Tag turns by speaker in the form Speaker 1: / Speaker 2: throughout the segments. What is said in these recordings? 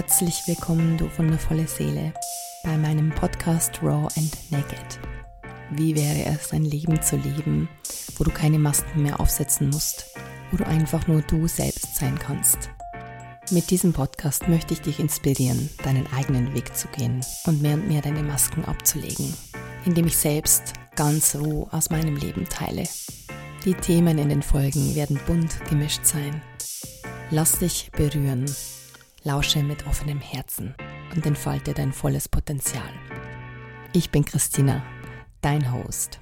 Speaker 1: Herzlich willkommen, du wundervolle Seele, bei meinem Podcast Raw and Naked. Wie wäre es, ein Leben zu leben, wo du keine Masken mehr aufsetzen musst, wo du einfach nur du selbst sein kannst? Mit diesem Podcast möchte ich dich inspirieren, deinen eigenen Weg zu gehen und mehr und mehr deine Masken abzulegen, indem ich selbst ganz roh aus meinem Leben teile. Die Themen in den Folgen werden bunt gemischt sein. Lass dich berühren Lausche mit offenem Herzen und entfalte dein volles Potenzial. Ich bin Christina, dein Host.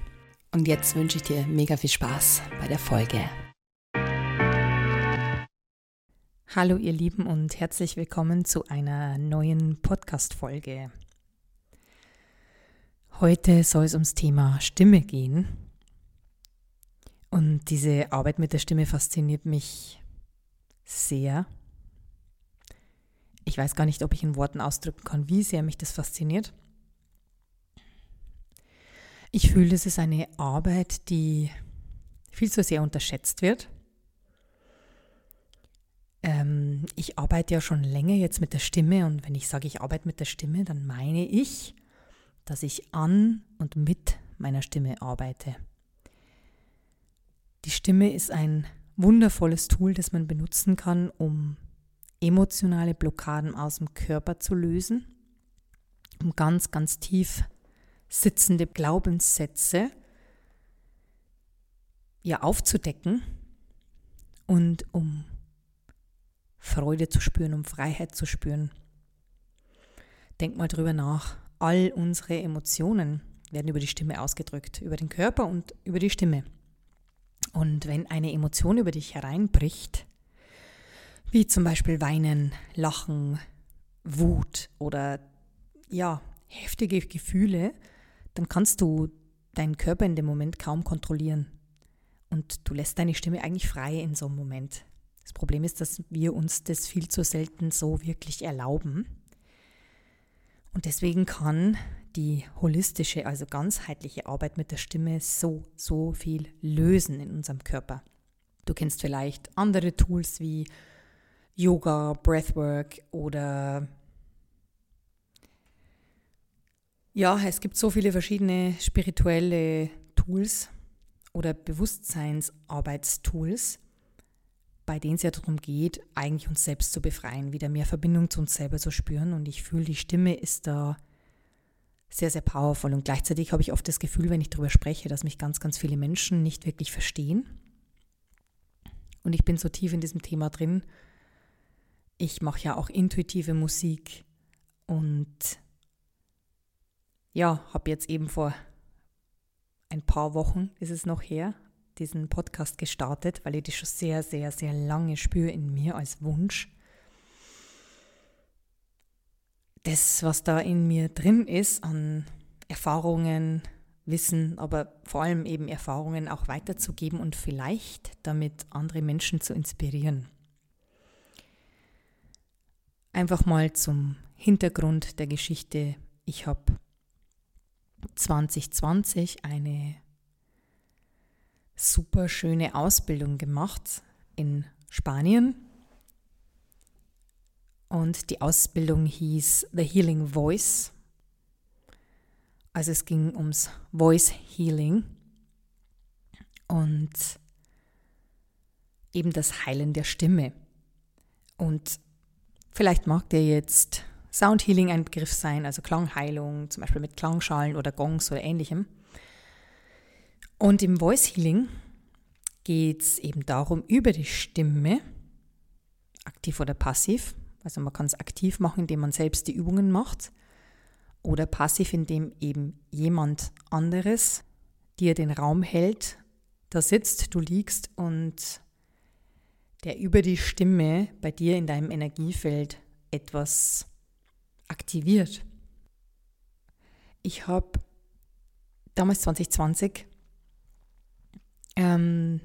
Speaker 1: Und jetzt wünsche ich dir mega viel Spaß bei der Folge. Hallo ihr Lieben und herzlich willkommen zu einer neuen Podcast-Folge. Heute soll es ums Thema Stimme gehen. Und diese Arbeit mit der Stimme fasziniert mich sehr ich weiß gar nicht, ob ich in Worten ausdrücken kann, wie sehr mich das fasziniert. Ich fühle, das ist eine Arbeit, die viel zu sehr unterschätzt wird. Ähm, ich arbeite ja schon länger jetzt mit der Stimme und wenn ich sage, ich arbeite mit der Stimme, dann meine ich, dass ich an und mit meiner Stimme arbeite. Die Stimme ist ein wundervolles Tool, das man benutzen kann, um emotionale Blockaden aus dem Körper zu lösen, um ganz, ganz tief sitzende Glaubenssätze ja aufzudecken und um Freude zu spüren, um Freiheit zu spüren. Denk mal drüber nach. All unsere Emotionen werden über die Stimme ausgedrückt, über den Körper und über die Stimme. Und wenn eine Emotion über dich hereinbricht, wie zum Beispiel Weinen, Lachen, Wut oder ja, heftige Gefühle, dann kannst du deinen Körper in dem Moment kaum kontrollieren. Und du lässt deine Stimme eigentlich frei in so einem Moment. Das Problem ist, dass wir uns das viel zu selten so wirklich erlauben. Und deswegen kann die holistische, also ganzheitliche Arbeit mit der Stimme so, so viel lösen in unserem Körper. Du kennst vielleicht andere Tools wie Yoga, Breathwork oder ja, es gibt so viele verschiedene spirituelle Tools oder Bewusstseinsarbeitstools, bei denen es ja darum geht, eigentlich uns selbst zu befreien, wieder mehr Verbindung zu uns selber zu spüren. Und ich fühle, die Stimme ist da sehr, sehr powerful. Und gleichzeitig habe ich oft das Gefühl, wenn ich darüber spreche, dass mich ganz, ganz viele Menschen nicht wirklich verstehen. Und ich bin so tief in diesem Thema drin, ich mache ja auch intuitive Musik und ja, habe jetzt eben vor ein paar Wochen, ist es noch her, diesen Podcast gestartet, weil ich das schon sehr, sehr, sehr lange spüre in mir als Wunsch. Das, was da in mir drin ist an Erfahrungen, Wissen, aber vor allem eben Erfahrungen auch weiterzugeben und vielleicht damit andere Menschen zu inspirieren. Einfach mal zum Hintergrund der Geschichte. Ich habe 2020 eine super schöne Ausbildung gemacht in Spanien. Und die Ausbildung hieß The Healing Voice. Also es ging ums Voice Healing und eben das Heilen der Stimme. Und Vielleicht mag dir jetzt Sound Healing ein Begriff sein, also Klangheilung, zum Beispiel mit Klangschalen oder Gongs oder ähnlichem. Und im Voice Healing geht es eben darum, über die Stimme, aktiv oder passiv, also man kann es aktiv machen, indem man selbst die Übungen macht, oder passiv, indem eben jemand anderes dir den Raum hält, da sitzt, du liegst und der über die Stimme bei dir in deinem Energiefeld etwas aktiviert. Ich habe damals 2020, ähm,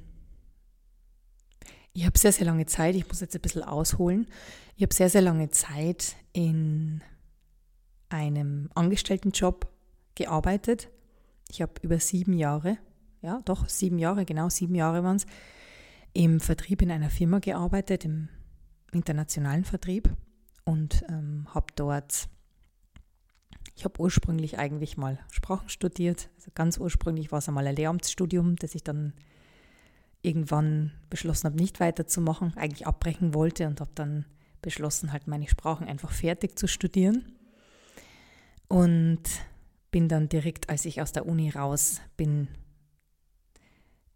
Speaker 1: ich habe sehr, sehr lange Zeit, ich muss jetzt ein bisschen ausholen, ich habe sehr, sehr lange Zeit in einem Angestelltenjob gearbeitet. Ich habe über sieben Jahre, ja doch, sieben Jahre, genau sieben Jahre waren es, im Vertrieb in einer Firma gearbeitet, im internationalen Vertrieb. und ähm, habe dort, ich habe ursprünglich eigentlich mal Sprachen studiert. Also ganz ursprünglich war es einmal ein Lehramtsstudium, das ich dann irgendwann beschlossen habe, nicht weiterzumachen, eigentlich abbrechen wollte und habe dann beschlossen, halt meine Sprachen einfach fertig zu studieren. Und bin dann direkt, als ich aus der Uni raus bin,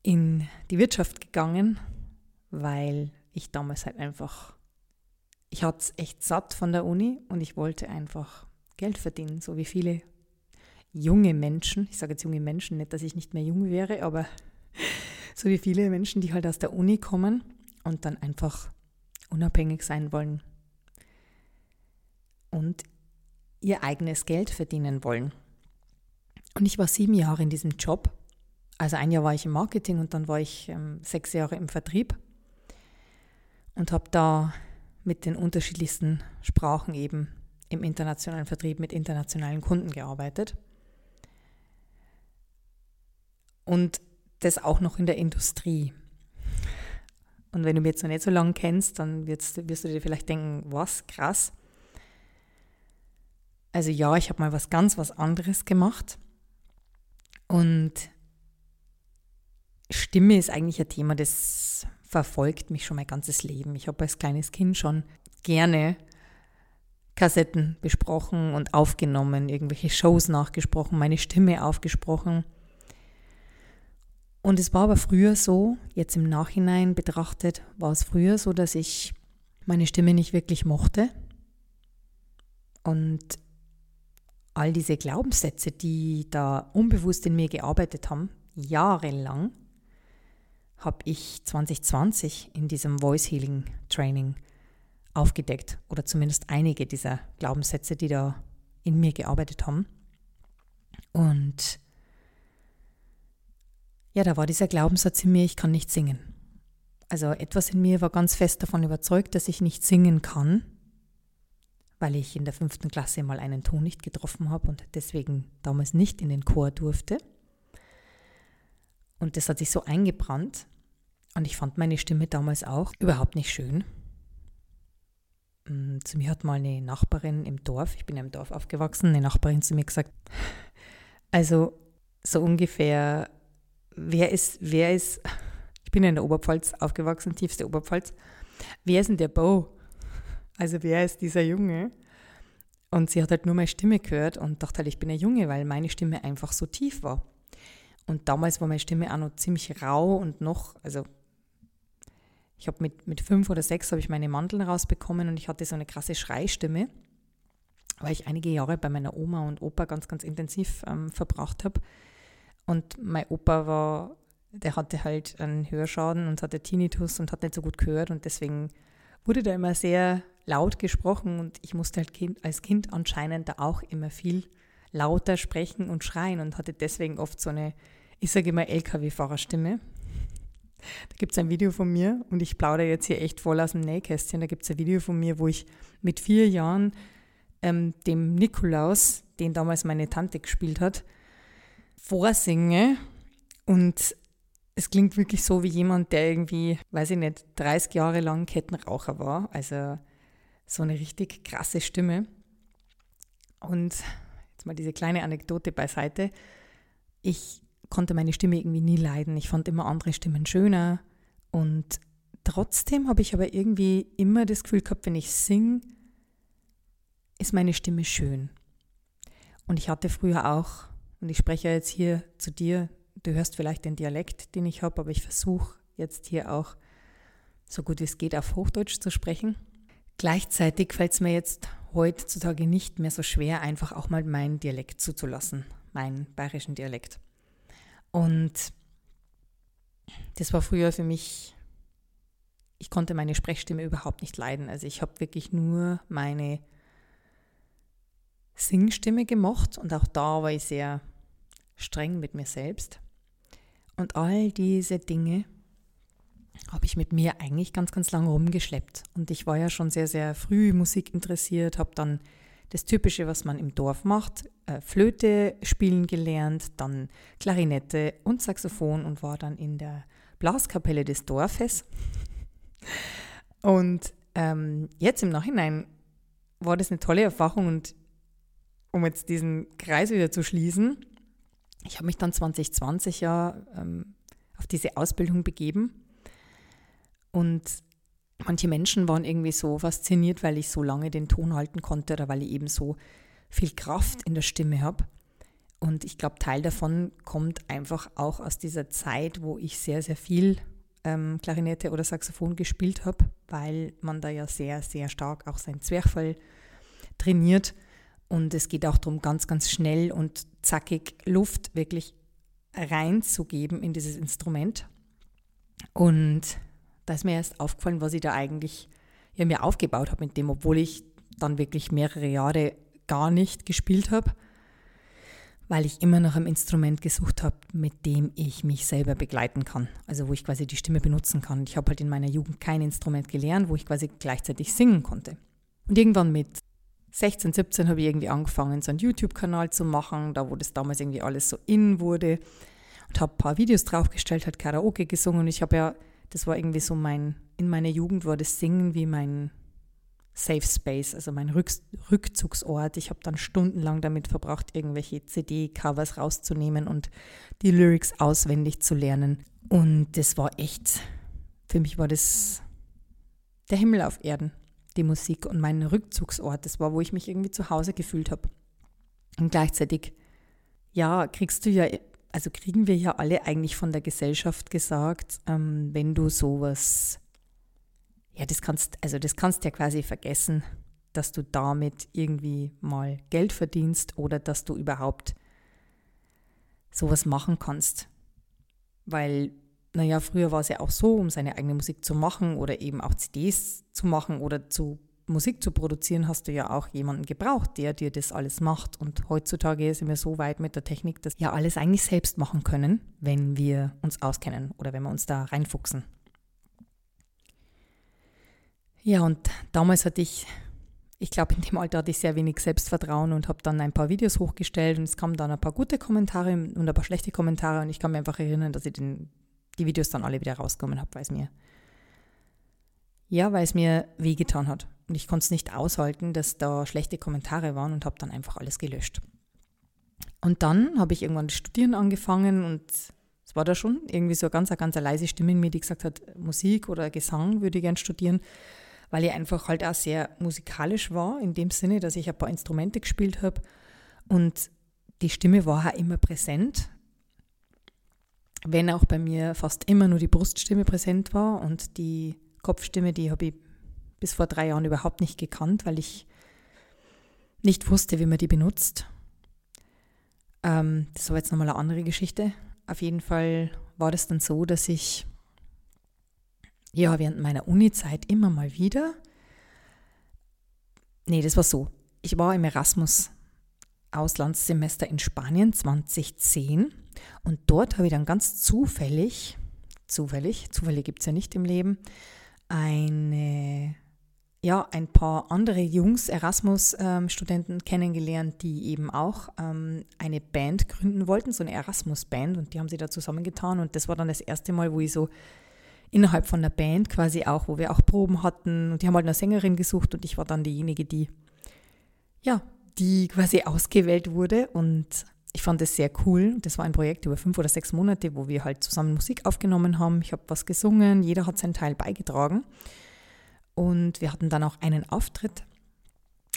Speaker 1: in die Wirtschaft gegangen, weil ich damals halt einfach, ich hatte es echt satt von der Uni und ich wollte einfach Geld verdienen, so wie viele junge Menschen. Ich sage jetzt junge Menschen, nicht, dass ich nicht mehr jung wäre, aber so wie viele Menschen, die halt aus der Uni kommen und dann einfach unabhängig sein wollen und ihr eigenes Geld verdienen wollen. Und ich war sieben Jahre in diesem Job. Also ein Jahr war ich im Marketing und dann war ich ähm, sechs Jahre im Vertrieb und habe da mit den unterschiedlichsten Sprachen eben im internationalen Vertrieb mit internationalen Kunden gearbeitet. Und das auch noch in der Industrie. Und wenn du mich jetzt noch nicht so lange kennst, dann wirst, wirst du dir vielleicht denken, was, krass. Also ja, ich habe mal was ganz was anderes gemacht. Und Stimme ist eigentlich ein Thema, das verfolgt mich schon mein ganzes Leben. Ich habe als kleines Kind schon gerne Kassetten besprochen und aufgenommen, irgendwelche Shows nachgesprochen, meine Stimme aufgesprochen. Und es war aber früher so, jetzt im Nachhinein betrachtet, war es früher so, dass ich meine Stimme nicht wirklich mochte. Und all diese Glaubenssätze, die da unbewusst in mir gearbeitet haben, jahrelang, habe ich 2020 in diesem Voice Healing Training aufgedeckt oder zumindest einige dieser Glaubenssätze, die da in mir gearbeitet haben. Und ja, da war dieser Glaubenssatz in mir, ich kann nicht singen. Also etwas in mir war ganz fest davon überzeugt, dass ich nicht singen kann, weil ich in der fünften Klasse mal einen Ton nicht getroffen habe und deswegen damals nicht in den Chor durfte. Und das hat sich so eingebrannt. Und ich fand meine Stimme damals auch überhaupt nicht schön. Mm, zu mir hat mal eine Nachbarin im Dorf, ich bin ja im Dorf aufgewachsen, eine Nachbarin zu mir gesagt, also so ungefähr, wer ist, wer ist, ich bin ja in der Oberpfalz aufgewachsen, tiefste Oberpfalz, wer ist denn der Bo? Also wer ist dieser Junge? Und sie hat halt nur meine Stimme gehört und dachte halt, ich bin ein Junge, weil meine Stimme einfach so tief war. Und damals war meine Stimme auch noch ziemlich rau und noch, also ich habe mit, mit fünf oder sechs habe ich meine Mandeln rausbekommen und ich hatte so eine krasse Schreistimme, weil ich einige Jahre bei meiner Oma und Opa ganz, ganz intensiv ähm, verbracht habe. Und mein Opa war, der hatte halt einen Hörschaden und hatte Tinnitus und hat nicht so gut gehört und deswegen wurde da immer sehr laut gesprochen und ich musste halt kind, als Kind anscheinend da auch immer viel lauter sprechen und schreien und hatte deswegen oft so eine ich sage immer LKW-Fahrerstimme. Da gibt es ein Video von mir und ich plaudere jetzt hier echt voll aus dem Nähkästchen. Da gibt es ein Video von mir, wo ich mit vier Jahren ähm, dem Nikolaus, den damals meine Tante gespielt hat, vorsinge. Und es klingt wirklich so wie jemand, der irgendwie, weiß ich nicht, 30 Jahre lang Kettenraucher war. Also so eine richtig krasse Stimme. Und jetzt mal diese kleine Anekdote beiseite. Ich konnte meine Stimme irgendwie nie leiden. Ich fand immer andere Stimmen schöner. Und trotzdem habe ich aber irgendwie immer das Gefühl gehabt, wenn ich singe, ist meine Stimme schön. Und ich hatte früher auch, und ich spreche jetzt hier zu dir, du hörst vielleicht den Dialekt, den ich habe, aber ich versuche jetzt hier auch so gut wie es geht auf Hochdeutsch zu sprechen. Gleichzeitig fällt es mir jetzt heutzutage nicht mehr so schwer, einfach auch mal meinen Dialekt zuzulassen, meinen bayerischen Dialekt. Und das war früher für mich, ich konnte meine Sprechstimme überhaupt nicht leiden. Also ich habe wirklich nur meine Singstimme gemocht und auch da war ich sehr streng mit mir selbst. Und all diese Dinge habe ich mit mir eigentlich ganz, ganz lange rumgeschleppt. Und ich war ja schon sehr, sehr früh Musik interessiert, habe dann das Typische, was man im Dorf macht, äh, Flöte spielen gelernt, dann Klarinette und Saxophon und war dann in der Blaskapelle des Dorfes. Und ähm, jetzt im Nachhinein war das eine tolle Erfahrung und um jetzt diesen Kreis wieder zu schließen, ich habe mich dann 2020 ja ähm, auf diese Ausbildung begeben und manche Menschen waren irgendwie so fasziniert, weil ich so lange den Ton halten konnte oder weil ich eben so viel Kraft in der Stimme habe. Und ich glaube, Teil davon kommt einfach auch aus dieser Zeit, wo ich sehr, sehr viel ähm, Klarinette oder Saxophon gespielt habe, weil man da ja sehr, sehr stark auch sein Zwerchfell trainiert. Und es geht auch darum, ganz, ganz schnell und zackig Luft wirklich reinzugeben in dieses Instrument. Und da ist mir erst aufgefallen, was ich da eigentlich ja, mir aufgebaut habe mit dem, obwohl ich dann wirklich mehrere Jahre gar nicht gespielt habe weil ich immer nach einem Instrument gesucht habe, mit dem ich mich selber begleiten kann. Also wo ich quasi die Stimme benutzen kann. Ich habe halt in meiner Jugend kein Instrument gelernt, wo ich quasi gleichzeitig singen konnte. Und irgendwann mit 16, 17 habe ich irgendwie angefangen, so einen YouTube-Kanal zu machen, da wo das damals irgendwie alles so in wurde. Und habe ein paar Videos draufgestellt, hat Karaoke gesungen. Und ich habe ja, das war irgendwie so mein, in meiner Jugend war das Singen wie mein Safe Space, also mein Rück Rückzugsort. Ich habe dann stundenlang damit verbracht, irgendwelche CD-Covers rauszunehmen und die Lyrics auswendig zu lernen. Und das war echt, für mich war das der Himmel auf Erden, die Musik und mein Rückzugsort. Das war, wo ich mich irgendwie zu Hause gefühlt habe. Und gleichzeitig, ja, kriegst du ja, also kriegen wir ja alle eigentlich von der Gesellschaft gesagt, ähm, wenn du sowas ja, das kannst, also das kannst ja quasi vergessen, dass du damit irgendwie mal Geld verdienst oder dass du überhaupt sowas machen kannst. Weil, naja, früher war es ja auch so, um seine eigene Musik zu machen oder eben auch CDs zu machen oder zu Musik zu produzieren, hast du ja auch jemanden gebraucht, der dir das alles macht. Und heutzutage sind wir so weit mit der Technik, dass wir alles eigentlich selbst machen können, wenn wir uns auskennen oder wenn wir uns da reinfuchsen. Ja, und damals hatte ich, ich glaube, in dem Alter hatte ich sehr wenig Selbstvertrauen und habe dann ein paar Videos hochgestellt und es kamen dann ein paar gute Kommentare und ein paar schlechte Kommentare und ich kann mir einfach erinnern, dass ich den, die Videos dann alle wieder rausgekommen habe, weil es mir, ja, weil es mir wehgetan hat. Und ich konnte es nicht aushalten, dass da schlechte Kommentare waren und habe dann einfach alles gelöscht. Und dann habe ich irgendwann das Studieren angefangen und es war da schon irgendwie so eine ganz, eine ganz leise Stimme in mir, die gesagt hat, Musik oder Gesang würde ich gern studieren weil ich einfach halt auch sehr musikalisch war, in dem Sinne, dass ich ein paar Instrumente gespielt habe und die Stimme war auch immer präsent, wenn auch bei mir fast immer nur die Bruststimme präsent war und die Kopfstimme, die habe ich bis vor drei Jahren überhaupt nicht gekannt, weil ich nicht wusste, wie man die benutzt. Ähm, das war jetzt nochmal eine andere Geschichte. Auf jeden Fall war das dann so, dass ich ja, während meiner Uni-Zeit immer mal wieder. Nee, das war so. Ich war im Erasmus-Auslandssemester in Spanien 2010 und dort habe ich dann ganz zufällig, zufällig, zufällig gibt es ja nicht im Leben, eine, ja, ein paar andere Jungs, Erasmus-Studenten ähm, kennengelernt, die eben auch ähm, eine Band gründen wollten, so eine Erasmus-Band und die haben sie da zusammengetan. Und das war dann das erste Mal, wo ich so innerhalb von der Band quasi auch, wo wir auch Proben hatten. Und die haben halt eine Sängerin gesucht und ich war dann diejenige, die, ja, die quasi ausgewählt wurde. Und ich fand das sehr cool. Das war ein Projekt über fünf oder sechs Monate, wo wir halt zusammen Musik aufgenommen haben. Ich habe was gesungen, jeder hat seinen Teil beigetragen und wir hatten dann auch einen Auftritt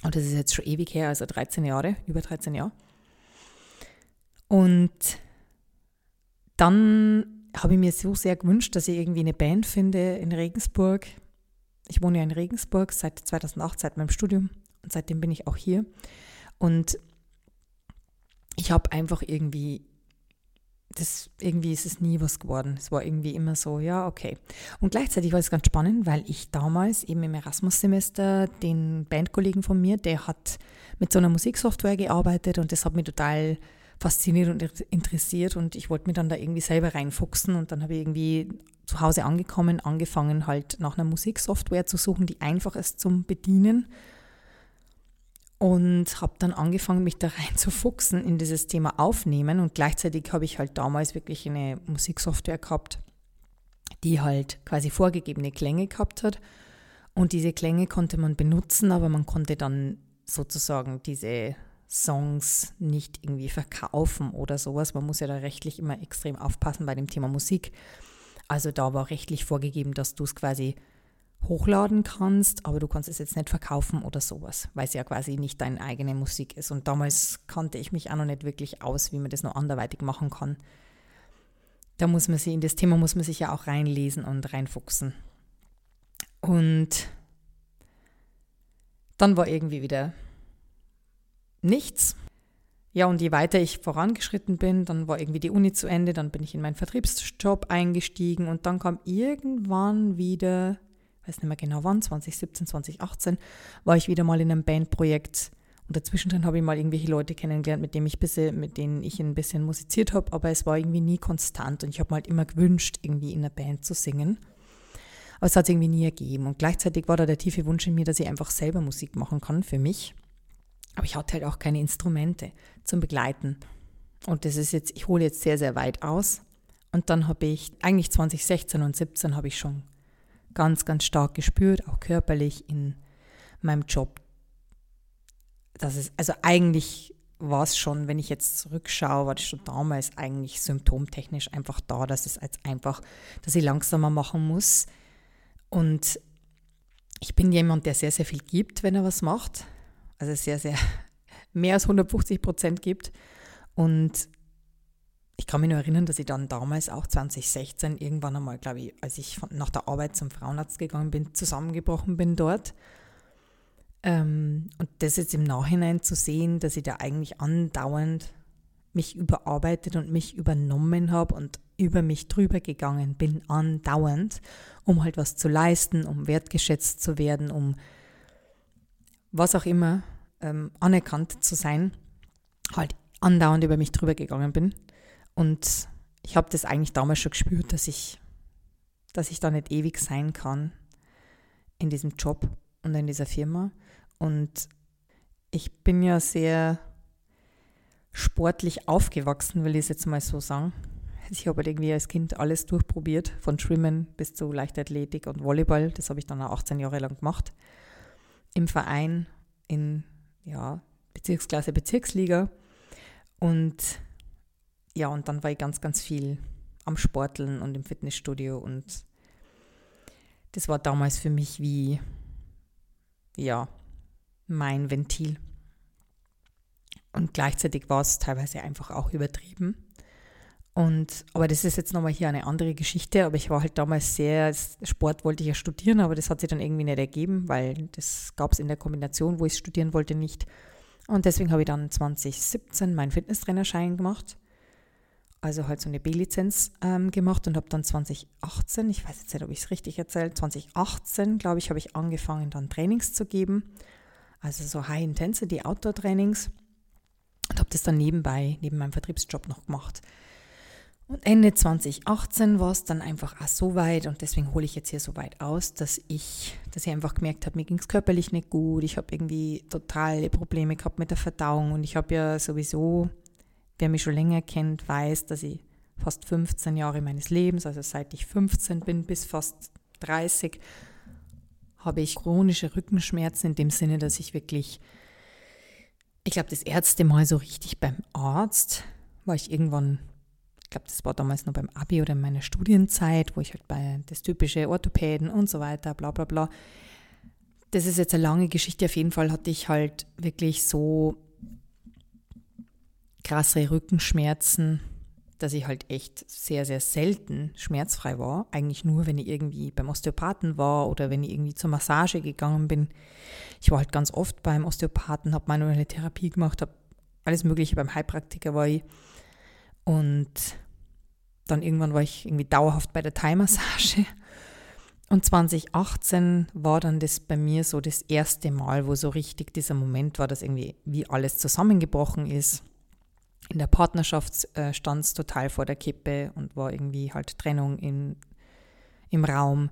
Speaker 1: und das ist jetzt schon ewig her, also 13 Jahre, über 13 Jahre. Und dann habe ich mir so sehr gewünscht, dass ich irgendwie eine Band finde in Regensburg. Ich wohne ja in Regensburg seit 2008, seit meinem Studium und seitdem bin ich auch hier. Und ich habe einfach irgendwie, das, irgendwie ist es nie was geworden. Es war irgendwie immer so, ja, okay. Und gleichzeitig war es ganz spannend, weil ich damals eben im Erasmus-Semester den Bandkollegen von mir, der hat mit so einer Musiksoftware gearbeitet und das hat mich total fasziniert und interessiert und ich wollte mir dann da irgendwie selber reinfuchsen und dann habe ich irgendwie zu Hause angekommen, angefangen halt nach einer Musiksoftware zu suchen, die einfach ist zum Bedienen und habe dann angefangen, mich da reinzufuchsen in dieses Thema Aufnehmen und gleichzeitig habe ich halt damals wirklich eine Musiksoftware gehabt, die halt quasi vorgegebene Klänge gehabt hat Und diese Klänge konnte man benutzen, aber man konnte dann sozusagen diese Songs nicht irgendwie verkaufen oder sowas. Man muss ja da rechtlich immer extrem aufpassen bei dem Thema Musik. Also da war rechtlich vorgegeben, dass du es quasi hochladen kannst, aber du kannst es jetzt nicht verkaufen oder sowas, weil es ja quasi nicht deine eigene Musik ist. Und damals kannte ich mich auch noch nicht wirklich aus, wie man das noch anderweitig machen kann. Da muss man sich, in das Thema muss man sich ja auch reinlesen und reinfuchsen. Und dann war irgendwie wieder nichts. Ja, und je weiter ich vorangeschritten bin, dann war irgendwie die Uni zu Ende, dann bin ich in meinen Vertriebsjob eingestiegen und dann kam irgendwann wieder, weiß nicht mehr genau wann, 2017, 2018, war ich wieder mal in einem Bandprojekt und dazwischen habe ich mal irgendwelche Leute kennengelernt, mit denen ich, bisschen, mit denen ich ein bisschen musiziert habe, aber es war irgendwie nie konstant und ich habe mir halt immer gewünscht, irgendwie in einer Band zu singen. Aber es hat es irgendwie nie ergeben. Und gleichzeitig war da der tiefe Wunsch in mir, dass ich einfach selber Musik machen kann für mich. Aber ich hatte halt auch keine Instrumente zum Begleiten. Und das ist jetzt, ich hole jetzt sehr, sehr weit aus. Und dann habe ich, eigentlich 2016 und 2017 habe ich schon ganz, ganz stark gespürt, auch körperlich in meinem Job. Das ist, also eigentlich war es schon, wenn ich jetzt zurückschaue, war das schon damals eigentlich symptomtechnisch einfach da, dass es als einfach, dass ich langsamer machen muss. Und ich bin jemand, der sehr, sehr viel gibt, wenn er was macht also sehr, sehr mehr als 150 Prozent gibt. Und ich kann mich nur erinnern, dass ich dann damals auch 2016 irgendwann einmal, glaube ich, als ich nach der Arbeit zum Frauenarzt gegangen bin, zusammengebrochen bin dort. Ähm, und das jetzt im Nachhinein zu sehen, dass ich da eigentlich andauernd mich überarbeitet und mich übernommen habe und über mich drüber gegangen bin, andauernd, um halt was zu leisten, um wertgeschätzt zu werden, um was auch immer, ähm, anerkannt zu sein, halt andauernd über mich drüber gegangen bin. Und ich habe das eigentlich damals schon gespürt, dass ich, dass ich da nicht ewig sein kann in diesem Job und in dieser Firma. Und ich bin ja sehr sportlich aufgewachsen, will ich es jetzt mal so sagen. Ich habe halt irgendwie als Kind alles durchprobiert, von Schwimmen bis zu Leichtathletik und Volleyball. Das habe ich dann auch 18 Jahre lang gemacht im Verein in ja, Bezirksklasse, Bezirksliga. Und ja, und dann war ich ganz, ganz viel am Sporteln und im Fitnessstudio und das war damals für mich wie, ja, mein Ventil. Und gleichzeitig war es teilweise einfach auch übertrieben. Und, aber das ist jetzt nochmal hier eine andere Geschichte, aber ich war halt damals sehr, Sport wollte ich ja studieren, aber das hat sich dann irgendwie nicht ergeben, weil das gab es in der Kombination, wo ich studieren wollte, nicht. Und deswegen habe ich dann 2017 meinen Fitnesstrainerschein gemacht, also halt so eine B-Lizenz ähm, gemacht und habe dann 2018, ich weiß jetzt nicht, ob ich es richtig erzähle, 2018, glaube ich, habe ich angefangen, dann Trainings zu geben, also so High-Intensity Outdoor-Trainings und habe das dann nebenbei, neben meinem Vertriebsjob noch gemacht. Und Ende 2018 war es dann einfach auch so weit und deswegen hole ich jetzt hier so weit aus, dass ich, dass ich einfach gemerkt habe, mir ging es körperlich nicht gut. Ich habe irgendwie totale Probleme gehabt mit der Verdauung und ich habe ja sowieso, wer mich schon länger kennt, weiß, dass ich fast 15 Jahre meines Lebens, also seit ich 15 bin bis fast 30, habe ich chronische Rückenschmerzen in dem Sinne, dass ich wirklich, ich glaube, das erste Mal so richtig beim Arzt war ich irgendwann glaube, das war damals noch beim Abi oder in meiner Studienzeit, wo ich halt bei das typische Orthopäden und so weiter, bla bla bla. Das ist jetzt eine lange Geschichte. Auf jeden Fall hatte ich halt wirklich so krasse Rückenschmerzen, dass ich halt echt sehr, sehr selten schmerzfrei war. Eigentlich nur, wenn ich irgendwie beim Osteopathen war oder wenn ich irgendwie zur Massage gegangen bin. Ich war halt ganz oft beim Osteopathen, habe manuelle Therapie gemacht, habe alles Mögliche beim Heilpraktiker war ich. Und dann irgendwann war ich irgendwie dauerhaft bei der Thai-Massage. Und 2018 war dann das bei mir so das erste Mal, wo so richtig dieser Moment war, dass irgendwie wie alles zusammengebrochen ist. In der Partnerschaft äh, stand es total vor der Kippe und war irgendwie halt Trennung in, im Raum.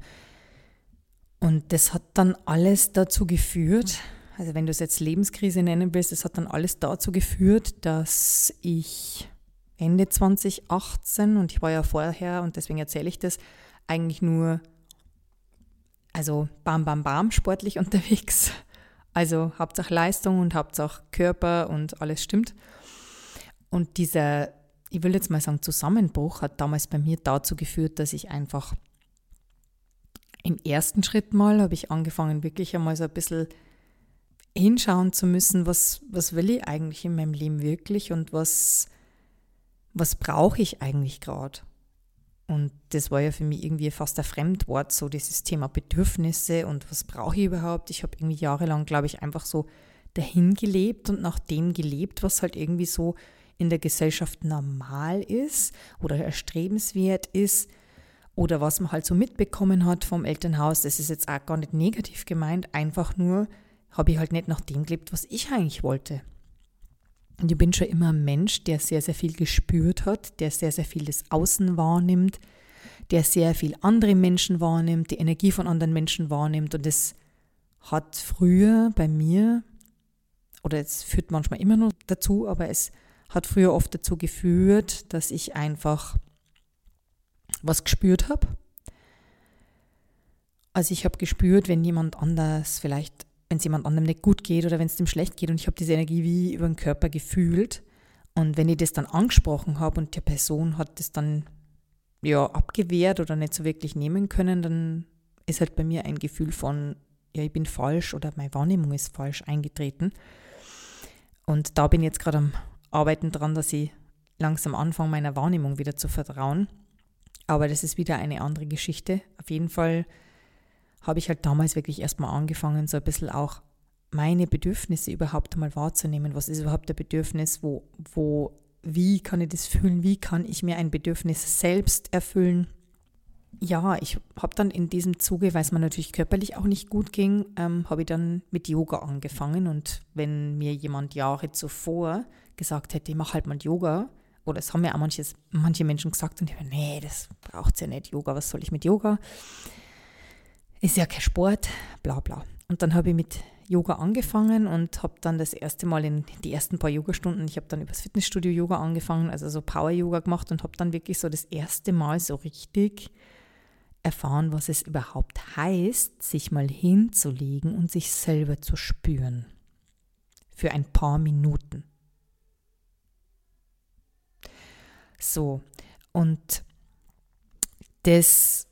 Speaker 1: Und das hat dann alles dazu geführt, also wenn du es jetzt Lebenskrise nennen willst, das hat dann alles dazu geführt, dass ich Ende 2018 und ich war ja vorher, und deswegen erzähle ich das, eigentlich nur also bam, bam, bam sportlich unterwegs. Also Hauptsache Leistung und Hauptsache Körper und alles stimmt. Und dieser, ich will jetzt mal sagen, Zusammenbruch hat damals bei mir dazu geführt, dass ich einfach im ersten Schritt mal habe ich angefangen, wirklich einmal so ein bisschen hinschauen zu müssen, was, was will ich eigentlich in meinem Leben wirklich und was, was brauche ich eigentlich gerade. Und das war ja für mich irgendwie fast ein Fremdwort, so dieses Thema Bedürfnisse und was brauche ich überhaupt. Ich habe irgendwie jahrelang, glaube ich, einfach so dahin gelebt und nach dem gelebt, was halt irgendwie so in der Gesellschaft normal ist oder erstrebenswert ist oder was man halt so mitbekommen hat vom Elternhaus. Das ist jetzt auch gar nicht negativ gemeint, einfach nur habe ich halt nicht nach dem gelebt, was ich eigentlich wollte. Und ich bin schon immer ein Mensch, der sehr, sehr viel gespürt hat, der sehr, sehr viel das Außen wahrnimmt, der sehr viel andere Menschen wahrnimmt, die Energie von anderen Menschen wahrnimmt. Und das hat früher bei mir, oder es führt manchmal immer noch dazu, aber es hat früher oft dazu geführt, dass ich einfach was gespürt habe. Also ich habe gespürt, wenn jemand anders vielleicht wenn es jemand anderem nicht gut geht oder wenn es dem schlecht geht und ich habe diese Energie wie über den Körper gefühlt. Und wenn ich das dann angesprochen habe und die Person hat das dann ja abgewehrt oder nicht so wirklich nehmen können, dann ist halt bei mir ein Gefühl von, ja, ich bin falsch oder meine Wahrnehmung ist falsch eingetreten. Und da bin ich jetzt gerade am Arbeiten dran, dass ich langsam anfange, meiner Wahrnehmung wieder zu vertrauen. Aber das ist wieder eine andere Geschichte. Auf jeden Fall habe ich halt damals wirklich erstmal angefangen, so ein bisschen auch meine Bedürfnisse überhaupt einmal wahrzunehmen. Was ist überhaupt der Bedürfnis? Wo, wo, wie kann ich das fühlen? Wie kann ich mir ein Bedürfnis selbst erfüllen? Ja, ich habe dann in diesem Zuge, weil es mir natürlich körperlich auch nicht gut ging, ähm, habe ich dann mit Yoga angefangen. Und wenn mir jemand Jahre zuvor gesagt hätte, ich mache halt mal Yoga, oder es haben ja auch manches, manche Menschen gesagt, und ich habe, nee, das braucht ja nicht, Yoga, was soll ich mit Yoga? ist ja kein Sport, bla bla. Und dann habe ich mit Yoga angefangen und habe dann das erste Mal in die ersten paar Yogastunden, ich habe dann übers Fitnessstudio Yoga angefangen, also so Power Yoga gemacht und habe dann wirklich so das erste Mal so richtig erfahren, was es überhaupt heißt, sich mal hinzulegen und sich selber zu spüren. Für ein paar Minuten. So, und das,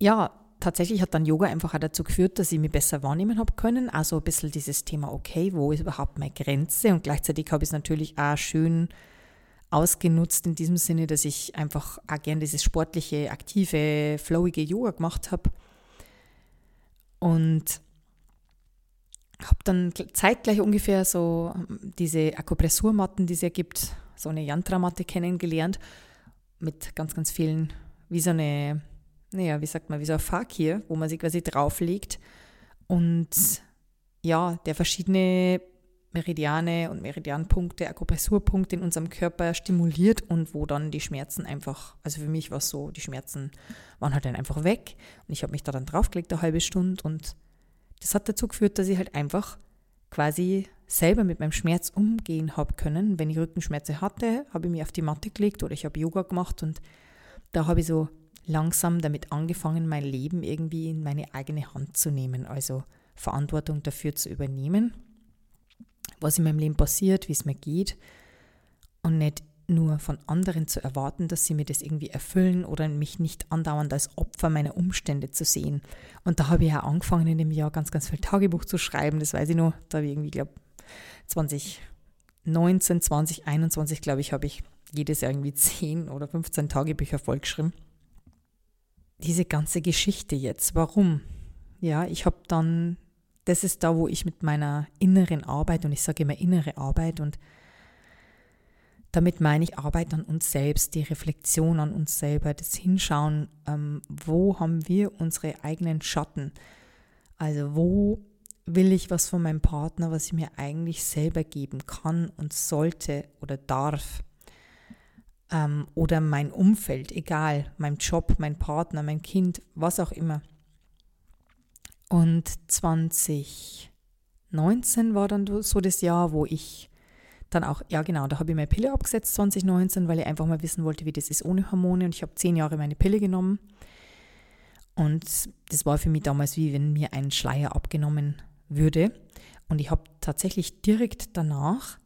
Speaker 1: ja, tatsächlich hat dann Yoga einfach auch dazu geführt, dass ich mich besser wahrnehmen habe können. Also ein bisschen dieses Thema, okay, wo ist überhaupt meine Grenze? Und gleichzeitig habe ich es natürlich auch schön ausgenutzt in diesem Sinne, dass ich einfach auch gern dieses sportliche, aktive, flowige Yoga gemacht habe. Und habe dann zeitgleich ungefähr so diese Akupressurmatten, die es ja gibt, so eine Yantra-Matte kennengelernt, mit ganz, ganz vielen, wie so eine naja, wie sagt man, wie so ein Fakir, wo man sich quasi drauflegt. Und ja, der verschiedene Meridiane und Meridianpunkte, Akupressurpunkte in unserem Körper stimuliert und wo dann die Schmerzen einfach, also für mich war es so, die Schmerzen waren halt dann einfach weg. Und ich habe mich da dann draufgelegt, eine halbe Stunde und das hat dazu geführt, dass ich halt einfach quasi selber mit meinem Schmerz umgehen habe können. Wenn ich Rückenschmerzen hatte, habe ich mich auf die Matte gelegt oder ich habe Yoga gemacht und da habe ich so langsam damit angefangen, mein Leben irgendwie in meine eigene Hand zu nehmen, also Verantwortung dafür zu übernehmen, was in meinem Leben passiert, wie es mir geht und nicht nur von anderen zu erwarten, dass sie mir das irgendwie erfüllen oder mich nicht andauernd als Opfer meiner Umstände zu sehen. Und da habe ich ja angefangen, in dem Jahr ganz, ganz viel Tagebuch zu schreiben. Das weiß ich noch. Da habe ich irgendwie, glaube 2019, 2021, glaube ich, habe ich jedes Jahr irgendwie 10 oder 15 Tagebücher vollgeschrieben diese ganze Geschichte jetzt. Warum? Ja, ich habe dann, das ist da, wo ich mit meiner inneren Arbeit, und ich sage immer innere Arbeit, und damit meine ich Arbeit an uns selbst, die Reflexion an uns selber, das Hinschauen, ähm, wo haben wir unsere eigenen Schatten? Also wo will ich was von meinem Partner, was ich mir eigentlich selber geben kann und sollte oder darf? ähm, oder mein Umfeld, egal, mein Job, mein Partner, mein Kind, was auch immer. Und 2019 war dann so das Jahr, wo ich dann auch, ja genau, da habe ich meine Pille abgesetzt 2019, weil ich einfach mal wissen wollte, wie das ist ohne Hormone. Und ich habe zehn Jahre meine Pille genommen. Und das war für mich damals wie wenn mir ein Schleier abgenommen würde. Und ich habe tatsächlich direkt danach,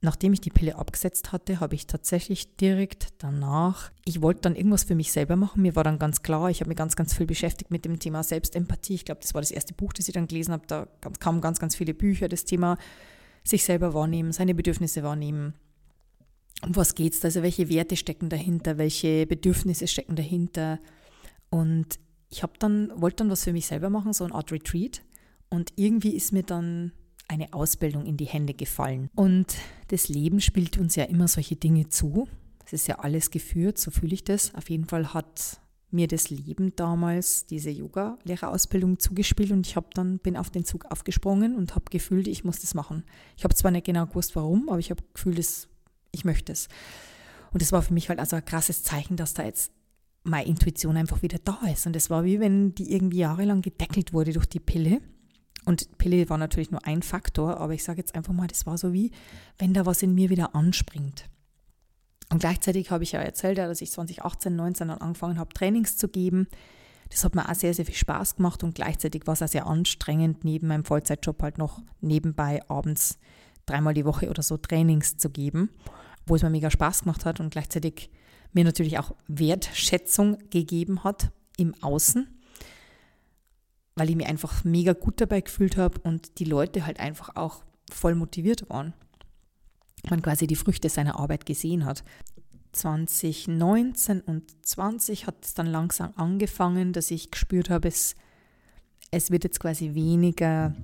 Speaker 1: nachdem ich die Pille abgesetzt hatte, habe ich tatsächlich direkt danach, ich wollte dann irgendwas für mich selber machen. Mir war dann ganz klar, ich habe mich ganz, ganz viel beschäftigt mit dem Thema Selbstempathie. Ich glaube, das war das erste Buch, das ich dann gelesen habe. Da kamen ganz, ganz viele Bücher, das Thema sich selber wahrnehmen, seine Bedürfnisse wahrnehmen. Um was geht es? Also welche Werte stecken dahinter, welche Bedürfnisse stecken dahinter? Und ich habe dann, wollte dann was für mich selber machen, so eine Art Retreat. Und irgendwie ist mir dann eine Ausbildung in die Hände gefallen. Und das Leben spielt uns ja immer solche Dinge zu. Es ist ja alles geführt, so fühle ich das. Auf jeden Fall hat mir das Leben damals diese Yoga-Lehrerausbildung zugespielt und ich habe dann bin auf den Zug aufgesprungen und habe gefühlt, ich muss das machen. Ich habe zwar nicht genau gewusst, warum, aber ich habe gefühlt, ich möchte es. Und das war für mich halt also ein krasses Zeichen, dass da jetzt meine Intuition einfach wieder da ist. Und es war wie wenn die irgendwie jahrelang gedeckelt wurde durch die Pille. Und Pille war natürlich nur ein Faktor, aber ich sage jetzt einfach mal, das war so wie, wenn da was in mir wieder anspringt. Und gleichzeitig habe ich ja erzählt, dass ich 2018, 19 dann angefangen habe, Trainings zu geben. Das hat mir auch sehr, sehr viel Spaß gemacht und gleichzeitig war es auch sehr anstrengend, neben meinem Vollzeitjob halt noch nebenbei abends dreimal die Woche oder so Trainings zu geben, wo es mir mega Spaß gemacht hat und gleichzeitig mir natürlich auch Wertschätzung gegeben hat im Außen, weil ich mich einfach mega gut dabei gefühlt habe und die Leute halt einfach auch voll motiviert waren man quasi die Früchte seiner Arbeit gesehen hat. 2019 und 20 hat es dann langsam angefangen, dass ich gespürt habe, es, es wird jetzt quasi weniger,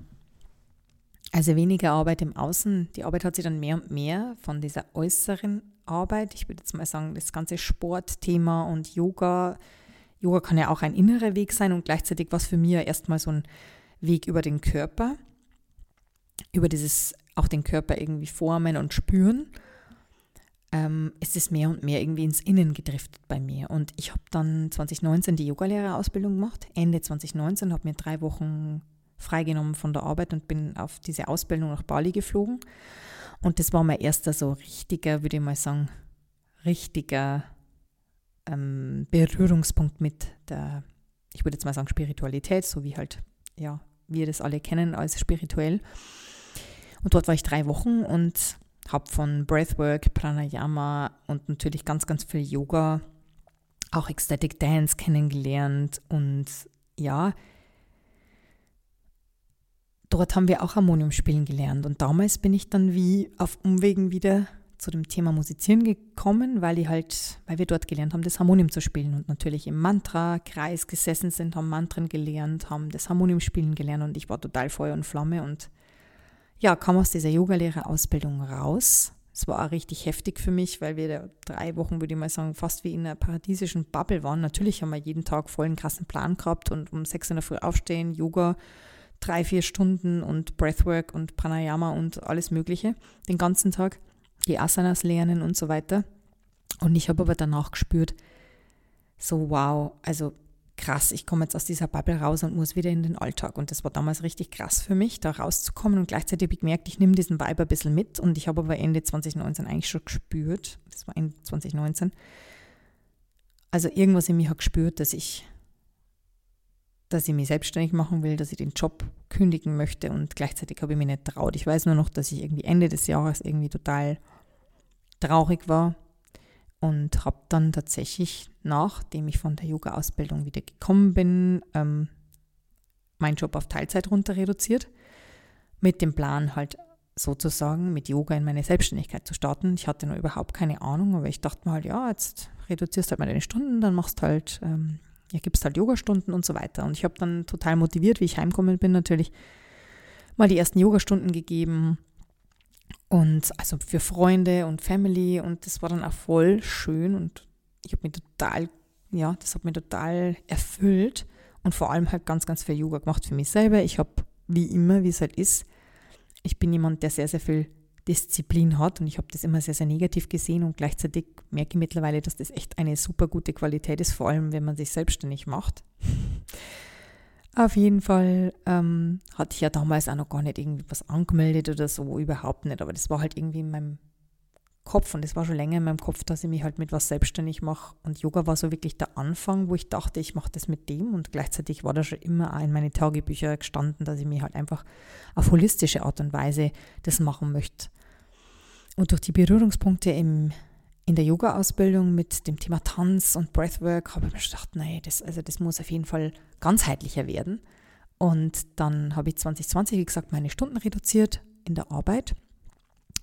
Speaker 1: also weniger Arbeit im Außen. Die Arbeit hat sich dann mehr und mehr von dieser äußeren Arbeit, ich würde jetzt mal sagen, das ganze Sportthema und Yoga. Yoga kann ja auch ein innerer Weg sein und gleichzeitig war es für mich ja erstmal so ein Weg über den Körper, über dieses auch den Körper irgendwie formen und spüren, ähm, ist es mehr und mehr irgendwie ins Innen gedriftet bei mir. Und ich habe dann 2019 die Yogalehrerausbildung gemacht, Ende 2019, habe mir drei Wochen freigenommen von der Arbeit und bin auf diese Ausbildung nach Bali geflogen. Und das war mein erster so richtiger, würde ich mal sagen, richtiger ähm, Berührungspunkt mit der, ich würde jetzt mal sagen, Spiritualität, so wie halt, ja, wir das alle kennen als spirituell. Und dort war ich drei Wochen und habe von Breathwork, Pranayama und natürlich ganz, ganz viel Yoga, auch Ecstatic Dance kennengelernt. Und ja, dort haben wir auch Harmonium spielen gelernt. Und damals bin ich dann wie auf Umwegen wieder zu dem Thema Musizieren gekommen, weil ich halt, weil wir dort gelernt haben, das Harmonium zu spielen und natürlich im Mantra-Kreis gesessen sind, haben Mantren gelernt, haben das Harmonium spielen gelernt und ich war total Feuer und Flamme und ja, kam aus dieser Yogalehrerausbildung raus. Es war auch richtig heftig für mich, weil wir da drei Wochen, würde ich mal sagen, fast wie in einer paradiesischen Bubble waren. Natürlich haben wir jeden Tag voll einen krassen Plan gehabt und um sechs in der Früh aufstehen, Yoga, drei, vier Stunden und Breathwork und Pranayama und alles Mögliche den ganzen Tag, die Asanas lernen und so weiter. Und ich habe aber danach gespürt, so wow, also krass, ich komme jetzt aus dieser Bubble raus und muss wieder in den Alltag. Und das war damals richtig krass für mich, da rauszukommen. Und gleichzeitig habe ich gemerkt, ich nehme diesen Vibe ein bisschen mit. Und ich habe aber Ende 2019 eigentlich schon gespürt, das war Ende 2019, also irgendwas in mir hat gespürt, dass ich, dass ich mich selbstständig machen will, dass ich den Job kündigen möchte. Und gleichzeitig habe ich mich nicht traut. Ich weiß nur noch, dass ich irgendwie Ende des Jahres irgendwie total traurig war und habe dann tatsächlich, nachdem ich von der Yoga-Ausbildung wieder gekommen bin, ähm, meinen Job auf Teilzeit runter reduziert, mit dem Plan halt sozusagen mit Yoga in meine Selbstständigkeit zu starten. Ich hatte noch überhaupt keine Ahnung, aber ich dachte mir halt, ja, jetzt reduzierst halt mal deine Stunden, dann machst halt, ähm, ja, gibst halt Yogastunden und so weiter. Und ich habe dann total motiviert, wie ich heimgekommen bin, natürlich mal die ersten Yogastunden gegeben, und also für Freunde und Family. Und das war dann auch voll schön. Und ich habe mich total, ja, das hat mich total erfüllt. Und vor allem halt ganz, ganz viel Yoga gemacht für mich selber. Ich habe, wie immer, wie es halt ist, ich bin jemand, der sehr, sehr viel Disziplin hat. Und ich habe das immer sehr, sehr negativ gesehen. Und gleichzeitig merke ich mittlerweile, dass das echt eine super gute Qualität ist, vor allem wenn man sich selbstständig macht. Auf jeden Fall ähm, hatte ich ja damals auch noch gar nicht irgendwie was angemeldet oder so, überhaupt nicht. Aber das war halt irgendwie in meinem Kopf und es war schon länger in meinem Kopf, dass ich mich halt mit was selbstständig mache. Und Yoga war so wirklich der Anfang, wo ich dachte, ich mache das mit dem. Und gleichzeitig war da schon immer in meine Tagebücher gestanden, dass ich mir halt einfach auf holistische Art und Weise das machen möchte. Und durch die Berührungspunkte im, in der Yoga-Ausbildung mit dem Thema Tanz und Breathwork habe ich mir gedacht, nee, das, also das muss auf jeden Fall ganzheitlicher werden. Und dann habe ich 2020, wie gesagt, meine Stunden reduziert in der Arbeit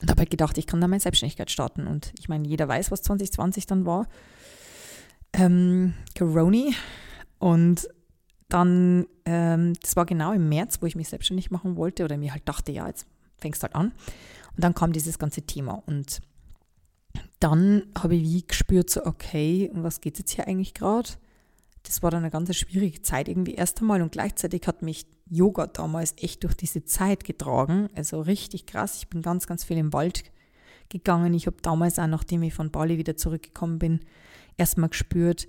Speaker 1: und habe halt gedacht, ich kann da meine Selbstständigkeit starten. Und ich meine, jeder weiß, was 2020 dann war. Ähm, Coroni. Und dann, ähm, das war genau im März, wo ich mich selbstständig machen wollte oder mir halt dachte, ja, jetzt fängst du halt an. Und dann kam dieses ganze Thema. Und dann habe ich wie gespürt, so, okay, um was geht es jetzt hier eigentlich gerade? das war dann eine ganz schwierige Zeit irgendwie erst einmal und gleichzeitig hat mich Yoga damals echt durch diese Zeit getragen. Also richtig krass. Ich bin ganz, ganz viel im Wald gegangen. Ich habe damals auch, nachdem ich von Bali wieder zurückgekommen bin, erstmal gespürt,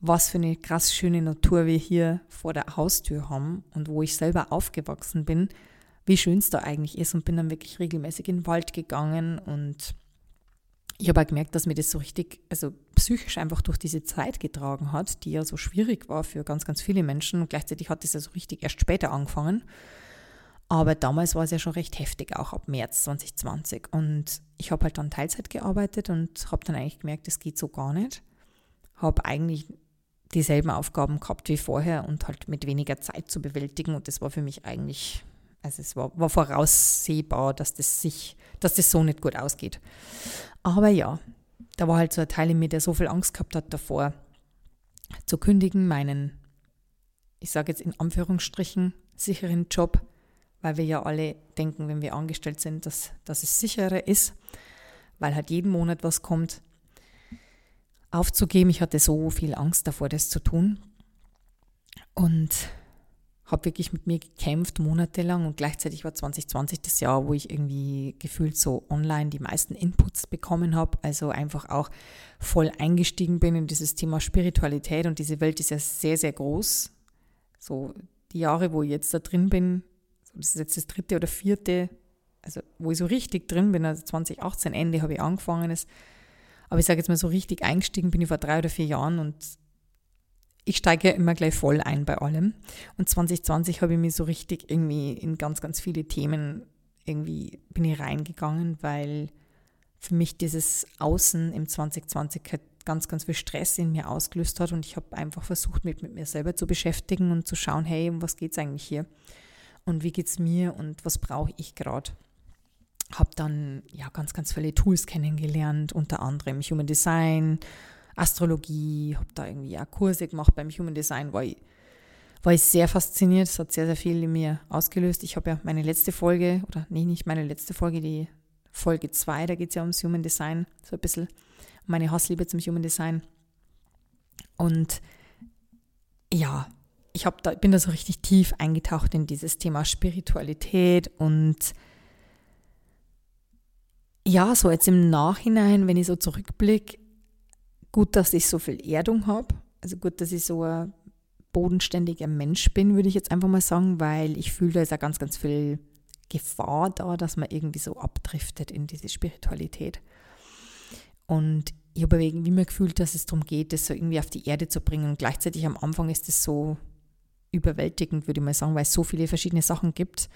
Speaker 1: was für eine krass schöne Natur wir hier vor der Haustür haben und wo ich selber aufgewachsen bin, wie schön es da eigentlich ist und bin dann wirklich regelmäßig in den Wald gegangen und ich habe auch gemerkt, dass mir das so richtig, also psychisch einfach durch diese Zeit getragen hat, die ja so schwierig war für ganz, ganz viele Menschen. Und gleichzeitig hat das ja so richtig erst später angefangen. Aber damals war es ja schon recht heftig, auch ab März 2020. Und ich habe halt dann Teilzeit gearbeitet und habe dann eigentlich gemerkt, das geht so gar nicht. Habe eigentlich dieselben Aufgaben gehabt wie vorher und halt mit weniger Zeit zu bewältigen. Und das war für mich eigentlich, also es war, war voraussehbar, dass das sich, dass das so nicht gut ausgeht. Aber ja, da war halt so ein Teil in mir, der so viel Angst gehabt hat davor, zu kündigen, meinen, ich sage jetzt in Anführungsstrichen, sicheren Job, weil wir ja alle denken, wenn wir angestellt sind, dass, dass es sicherer ist, weil halt jeden Monat was kommt, aufzugeben. Ich hatte so viel Angst davor, das zu tun. Und habe wirklich mit mir gekämpft, monatelang und gleichzeitig war 2020 das Jahr, wo ich irgendwie gefühlt so online die meisten Inputs bekommen habe, also einfach auch voll eingestiegen bin in dieses Thema Spiritualität und diese Welt ist ja sehr, sehr groß. So die Jahre, wo ich jetzt da drin bin, das ist jetzt das dritte oder vierte, also wo ich so richtig drin bin, also 2018 Ende habe ich angefangen, aber ich sage jetzt mal so richtig eingestiegen bin ich vor drei oder vier Jahren und ich steige ja immer gleich voll ein bei allem. Und 2020 habe ich mich so richtig irgendwie in ganz, ganz viele Themen irgendwie bin ich reingegangen, weil für mich dieses Außen im 2020 halt ganz, ganz viel Stress in mir ausgelöst hat und ich habe einfach versucht, mich mit mir selber zu beschäftigen und zu schauen, hey, um was geht es eigentlich hier? Und wie geht es mir und was brauche ich gerade? Habe dann ja ganz, ganz viele Tools kennengelernt, unter anderem Human Design, Astrologie, habe da irgendwie auch Kurse gemacht beim Human Design, war ich, war ich sehr fasziniert. Es hat sehr, sehr viel in mir ausgelöst. Ich habe ja meine letzte Folge, oder nee, nicht meine letzte Folge, die Folge 2, da geht es ja ums Human Design, so ein bisschen meine Hassliebe zum Human Design. Und ja, ich da, bin da so richtig tief eingetaucht in dieses Thema Spiritualität und ja, so jetzt im Nachhinein, wenn ich so zurückblicke, gut, dass ich so viel Erdung habe. Also gut, dass ich so ein bodenständiger Mensch bin, würde ich jetzt einfach mal sagen, weil ich fühle, da ist ja ganz, ganz viel Gefahr da, dass man irgendwie so abdriftet in diese Spiritualität. Und ich habe irgendwie immer gefühlt, dass es darum geht, das so irgendwie auf die Erde zu bringen. Und gleichzeitig am Anfang ist es so überwältigend, würde ich mal sagen, weil es so viele verschiedene Sachen gibt.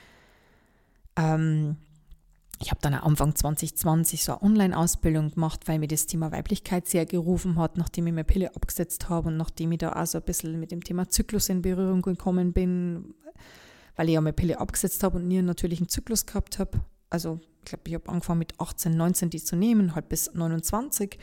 Speaker 1: Ähm, ich habe dann Anfang 2020 so eine Online-Ausbildung gemacht, weil mir das Thema Weiblichkeit sehr gerufen hat, nachdem ich mir Pille abgesetzt habe und nachdem ich da auch so ein bisschen mit dem Thema Zyklus in Berührung gekommen bin, weil ich ja meine Pille abgesetzt habe und nie einen natürlichen Zyklus gehabt habe. Also ich glaube, ich habe angefangen mit 18, 19 die zu nehmen, halt bis 29.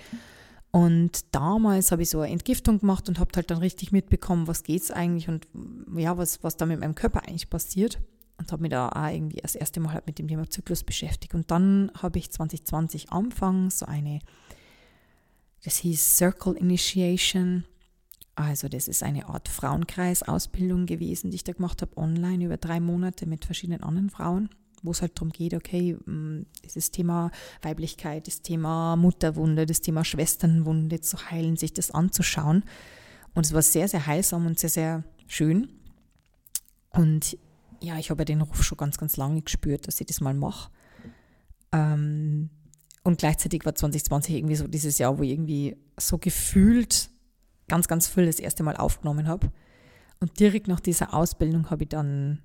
Speaker 1: Und damals habe ich so eine Entgiftung gemacht und habe halt dann richtig mitbekommen, was geht es eigentlich und ja, was, was da mit meinem Körper eigentlich passiert und habe mich da auch irgendwie das erste Mal halt mit dem Thema Zyklus beschäftigt. Und dann habe ich 2020 Anfang so eine, das hieß Circle Initiation. Also das ist eine Art Frauenkreisausbildung gewesen, die ich da gemacht habe, online über drei Monate mit verschiedenen anderen Frauen, wo es halt darum geht, okay, mm, dieses Thema Weiblichkeit, das Thema Mutterwunde, das Thema Schwesternwunde zu heilen, sich das anzuschauen. Und es war sehr, sehr heilsam und sehr, sehr schön. Und ja, ich habe den Ruf schon ganz, ganz lange gespürt, dass ich das mal mache. Ähm, und gleichzeitig war 2020 irgendwie so dieses Jahr, wo ich irgendwie so gefühlt ganz, ganz viel das erste Mal aufgenommen habe. Und direkt nach dieser Ausbildung habe ich dann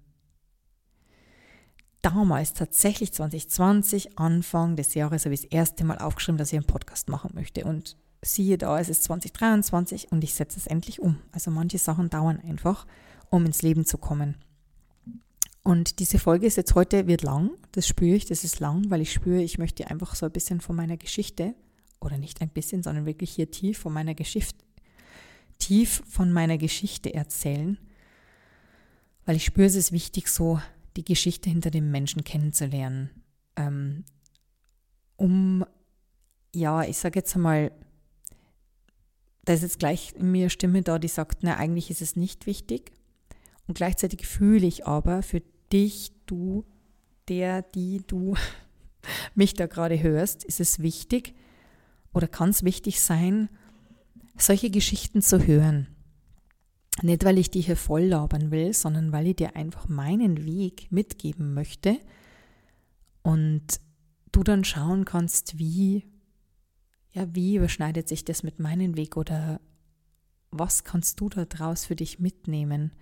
Speaker 1: damals tatsächlich 2020, Anfang des Jahres, habe ich das erste Mal aufgeschrieben, dass ich einen Podcast machen möchte. Und siehe da, es ist 2023 und ich setze es endlich um. Also manche Sachen dauern einfach, um ins Leben zu kommen. Und diese Folge ist jetzt heute, wird lang, das spüre ich, das ist lang, weil ich spüre, ich möchte einfach so ein bisschen von meiner Geschichte, oder nicht ein bisschen, sondern wirklich hier tief von meiner Geschichte, tief von meiner Geschichte erzählen, weil ich spüre, es ist wichtig, so die Geschichte hinter dem Menschen kennenzulernen, ähm, um, ja, ich sage jetzt einmal, da ist jetzt gleich in mir Stimme da, die sagt, na, eigentlich ist es nicht wichtig. Und gleichzeitig fühle ich aber für dich, du, der, die du mich da gerade hörst, ist es wichtig oder kann es wichtig sein, solche Geschichten zu hören. Nicht, weil ich die hier voll labern will, sondern weil ich dir einfach meinen Weg mitgeben möchte und du dann schauen kannst, wie, ja, wie überschneidet sich das mit meinem Weg oder was kannst du da draus für dich mitnehmen?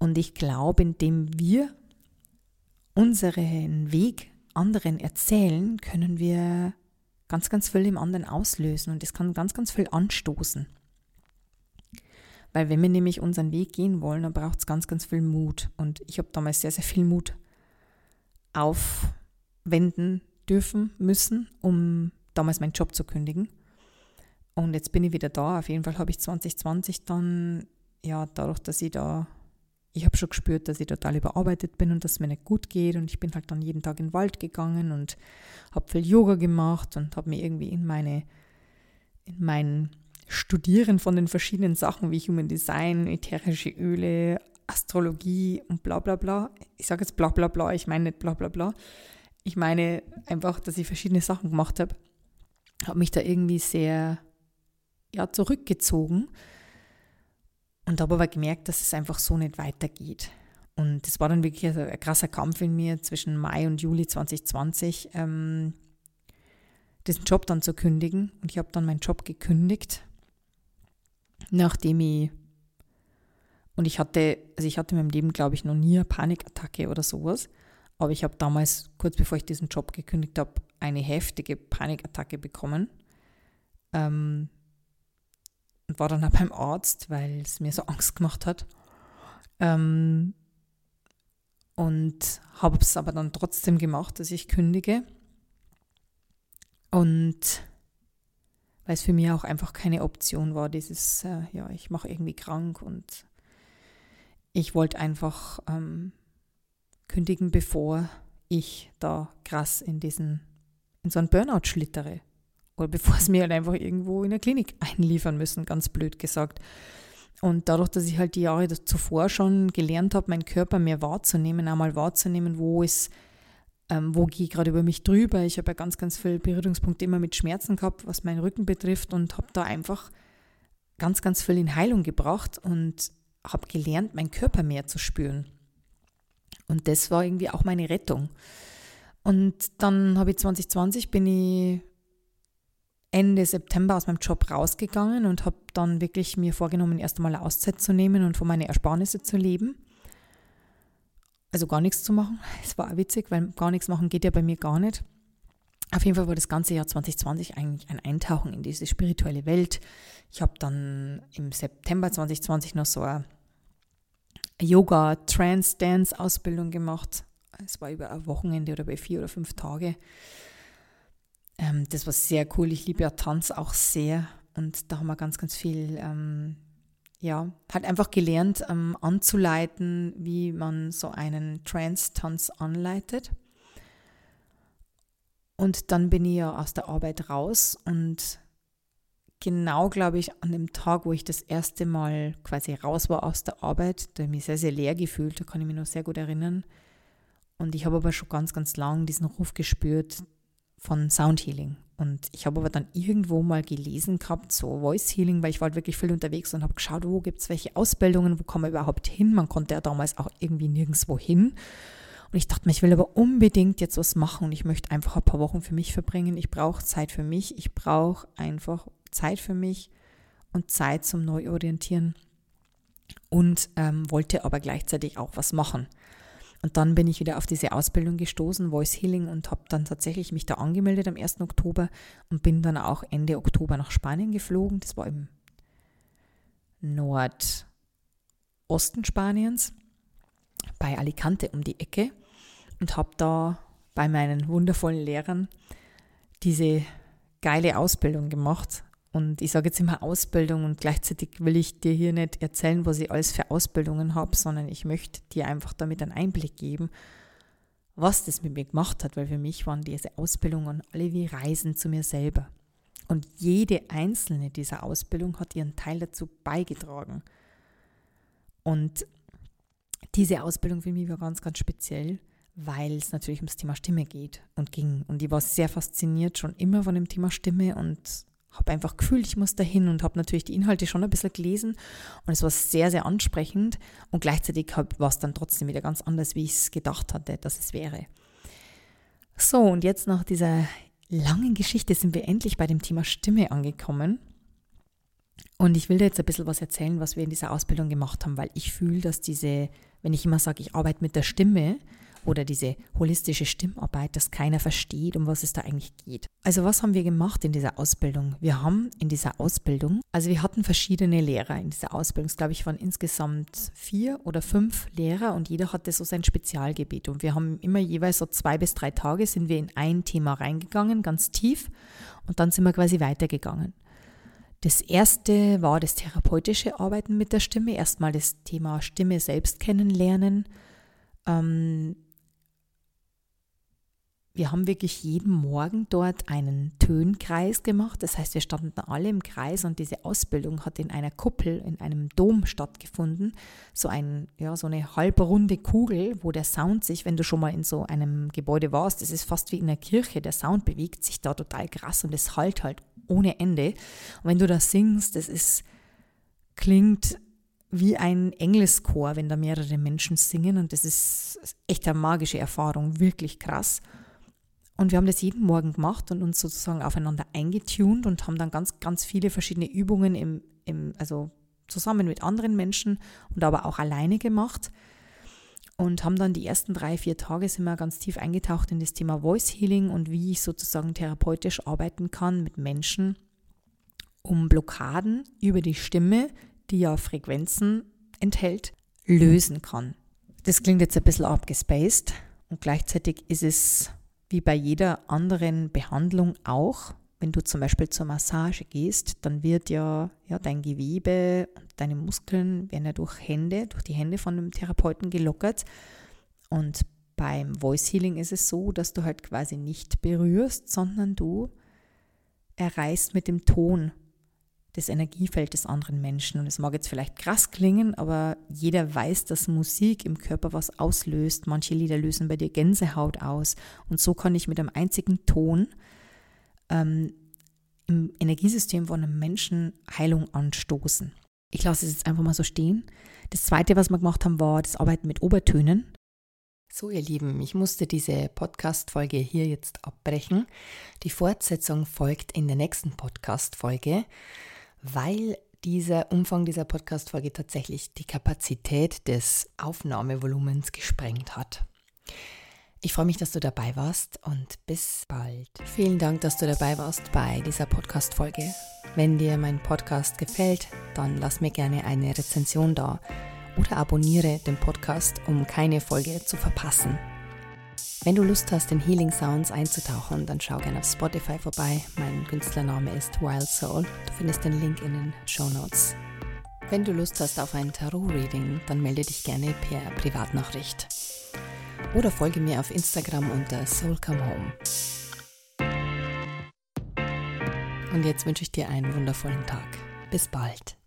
Speaker 1: Und ich glaube, indem wir unseren Weg anderen erzählen, können wir ganz, ganz viel im anderen auslösen und es kann ganz, ganz viel anstoßen. Weil wenn wir nämlich unseren Weg gehen wollen, dann braucht es ganz, ganz viel Mut. Und ich habe damals sehr, sehr viel Mut aufwenden dürfen, müssen, um damals meinen Job zu kündigen. Und jetzt bin ich wieder da. Auf jeden Fall habe ich 2020 dann, ja, dadurch, dass ich da ich habe schon gespürt, dass ich total überarbeitet bin und dass es mir nicht gut geht. Und ich bin halt dann jeden Tag in den Wald gegangen und habe viel Yoga gemacht und habe mir irgendwie in meine, in mein Studieren von den verschiedenen Sachen wie Human Design, ätherische Öle, Astrologie und bla bla bla. Ich sage jetzt bla bla bla, ich meine nicht bla bla bla. Ich meine einfach, dass ich verschiedene Sachen gemacht habe. Habe mich da irgendwie sehr ja, zurückgezogen und habe aber gemerkt, dass es einfach so nicht weitergeht. Und es war dann wirklich ein, krasser Kampf in mir zwischen Mai und Juli 2020, ähm, diesen Job dann zu kündigen. Und ich habe dann meinen Job gekündigt, nachdem ich, und ich hatte, also ich hatte in meinem Leben, glaube ich, noch nie eine Panikattacke oder sowas. Aber ich habe damals, kurz bevor ich diesen Job gekündigt habe, eine heftige Panikattacke bekommen. Ähm, und war dann auch beim Arzt, weil es mir so Angst gemacht hat. Ähm, und habe es aber dann trotzdem gemacht, dass ich kündige. Und weil es für mich auch einfach keine Option war, dieses, äh, ja, ich mache irgendwie krank und ich wollte einfach ähm, kündigen, bevor ich da krass in diesen, in so einen Burnout schlittere. Oder bevor es mir halt einfach irgendwo in der Klinik einliefern müssen, ganz blöd gesagt. Und dadurch, dass ich halt die Jahre zuvor schon gelernt habe, meinen Körper mehr wahrzunehmen, einmal wahrzunehmen, wo ist, ähm, wo gehe ich gerade über mich drüber. Ich habe ja ganz, ganz viele Berührungspunkte immer mit Schmerzen gehabt, was meinen Rücken betrifft und habe da einfach ganz, ganz viel in Heilung gebracht und habe gelernt, meinen Körper mehr zu spüren. Und das war irgendwie auch meine Rettung. Und dann habe ich 2020 bin ich Ende September aus meinem Job rausgegangen und habe dann wirklich mir vorgenommen, erst einmal eine Auszeit zu nehmen und von meinen Ersparnisse zu leben. Also gar nichts zu machen. Es war auch witzig, weil gar nichts machen geht ja bei mir gar nicht. Auf jeden Fall war das ganze Jahr 2020 eigentlich ein Eintauchen in diese spirituelle Welt. Ich habe dann im September 2020 noch so eine Yoga, Trance, Dance Ausbildung gemacht. Es war über ein Wochenende oder bei vier oder fünf Tage. Ähm, das war sehr cool. Ich liebe ja Tanz auch sehr und da haben wir ganz, ganz viel, ähm, ja, halt einfach gelernt ähm, anzuleiten, wie man so einen Trance-Tanz anleitet. Und dann bin ich ja aus der Arbeit raus und genau, glaube ich, an dem Tag, wo ich das erste Mal quasi raus war aus der Arbeit, da habe ich mich sehr, sehr leer gefühlt, da kann ich mich noch sehr gut erinnern. Und ich habe aber schon ganz, ganz lang diesen Ruf gespürt, von Sound Healing. Und ich habe aber dann irgendwo mal gelesen gehabt, so Voice Healing, weil ich war halt wirklich viel unterwegs und habe geschaut, wo gibt es welche Ausbildungen, wo kann man überhaupt hin. Man konnte ja damals auch irgendwie nirgendwo hin. Und ich dachte mir, ich will aber unbedingt jetzt was machen und ich möchte einfach ein paar Wochen für mich verbringen. Ich brauche Zeit für mich. Ich brauche einfach Zeit für mich und Zeit zum Neuorientieren und ähm, wollte aber gleichzeitig auch was machen. Und dann bin ich wieder auf diese Ausbildung gestoßen, Voice Healing, und habe dann tatsächlich mich da angemeldet am 1. Oktober und bin dann auch Ende Oktober nach Spanien geflogen. Das war im Nordosten Spaniens, bei Alicante um die Ecke und habe da bei meinen wundervollen Lehrern diese geile Ausbildung gemacht und ich sage jetzt immer Ausbildung und gleichzeitig will ich dir hier nicht erzählen, was ich alles für Ausbildungen habe, sondern ich möchte dir einfach damit einen Einblick geben, was das mit mir gemacht hat, weil für mich waren diese Ausbildungen alle wie Reisen zu mir selber. Und jede einzelne dieser Ausbildung hat ihren Teil dazu beigetragen. Und diese Ausbildung für mich war ganz, ganz speziell, weil es natürlich ums Thema Stimme geht und ging. Und ich war sehr fasziniert schon immer von dem Thema Stimme und habe einfach gefühlt, ich muss dahin und habe natürlich die Inhalte schon ein bisschen gelesen und es war sehr, sehr ansprechend und gleichzeitig war es dann trotzdem wieder ganz anders, wie ich es gedacht hatte, dass es wäre. So, und jetzt nach dieser langen Geschichte sind wir endlich bei dem Thema Stimme angekommen. Und ich will dir jetzt ein bisschen was erzählen, was wir in dieser Ausbildung gemacht haben, weil ich fühle, dass diese, wenn ich immer sage, ich arbeite mit der Stimme, oder diese holistische Stimmarbeit, dass keiner versteht, um was es da eigentlich geht. Also was haben wir gemacht in dieser Ausbildung? Wir haben in dieser Ausbildung, also wir hatten verschiedene Lehrer in dieser Ausbildung. Es glaube ich waren insgesamt vier oder fünf Lehrer und jeder hatte so sein Spezialgebiet. Und wir haben immer jeweils so zwei bis drei Tage sind wir in ein Thema reingegangen, ganz tief, und dann sind wir quasi weitergegangen. Das erste war das therapeutische Arbeiten mit der Stimme. Erstmal das Thema Stimme selbst kennenlernen. Ähm, wir haben wirklich jeden Morgen dort einen Tönkreis gemacht. Das heißt, wir standen alle im Kreis und diese Ausbildung hat in einer Kuppel, in einem Dom stattgefunden. So, ein, ja, so eine halbrunde Kugel, wo der Sound sich, wenn du schon mal in so einem Gebäude warst, das ist fast wie in einer Kirche, der Sound bewegt sich da total krass und es halt halt ohne Ende. Und wenn du da singst, das ist, klingt wie ein Engelschor, wenn da mehrere Menschen singen und das ist echt eine magische Erfahrung, wirklich krass. Und wir haben das jeden Morgen gemacht und uns sozusagen aufeinander eingetunt und haben dann ganz, ganz viele verschiedene Übungen im, im, also zusammen mit anderen Menschen und aber auch alleine gemacht. Und haben dann die ersten drei, vier Tage sind wir ganz tief eingetaucht in das Thema Voice Healing und wie ich sozusagen therapeutisch arbeiten kann mit Menschen, um Blockaden über die Stimme, die ja Frequenzen enthält, lösen kann. Das klingt jetzt ein bisschen abgespaced und gleichzeitig ist es wie bei jeder anderen Behandlung auch, wenn du zum Beispiel zur Massage gehst, dann wird ja, ja dein Gewebe und deine Muskeln werden ja durch Hände, durch die Hände von dem Therapeuten gelockert. Und beim Voice Healing ist es so, dass du halt quasi nicht berührst, sondern du erreichst mit dem Ton das Energiefeld des anderen Menschen. Und es mag jetzt vielleicht krass klingen, aber jeder weiß, dass Musik im Körper was auslöst. Manche Lieder lösen bei dir Gänsehaut aus. Und so kann ich mit einem einzigen Ton ähm, im Energiesystem von einem Menschen Heilung anstoßen. Ich lasse es jetzt einfach mal so stehen. Das zweite, was wir gemacht haben, war das Arbeiten mit Obertönen. So, ihr Lieben, ich musste diese Podcast-Folge hier jetzt abbrechen. Die Fortsetzung folgt in der nächsten Podcast-Folge weil dieser Umfang dieser Podcast-Folge tatsächlich die Kapazität des Aufnahmevolumens gesprengt hat. Ich freue mich, dass du dabei warst und bis bald. Vielen Dank, dass du dabei warst bei dieser Podcast-Folge. Wenn dir mein Podcast gefällt, dann lass mir gerne eine Rezension da oder abonniere den Podcast, um keine Folge zu verpassen. Wenn du Lust hast, in Healing Sounds einzutauchen, dann schau gerne auf Spotify vorbei. Mein Künstlername ist Wild Soul. Du findest den Link in den Show Notes. Wenn du Lust hast auf ein Tarot-Reading, dann melde dich gerne per Privatnachricht. Oder folge mir auf Instagram unter Soul Come Home. Und jetzt wünsche ich dir einen wundervollen Tag. Bis bald.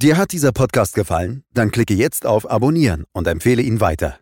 Speaker 2: Dir hat dieser Podcast gefallen? Dann klicke jetzt auf Abonnieren und empfehle ihn weiter.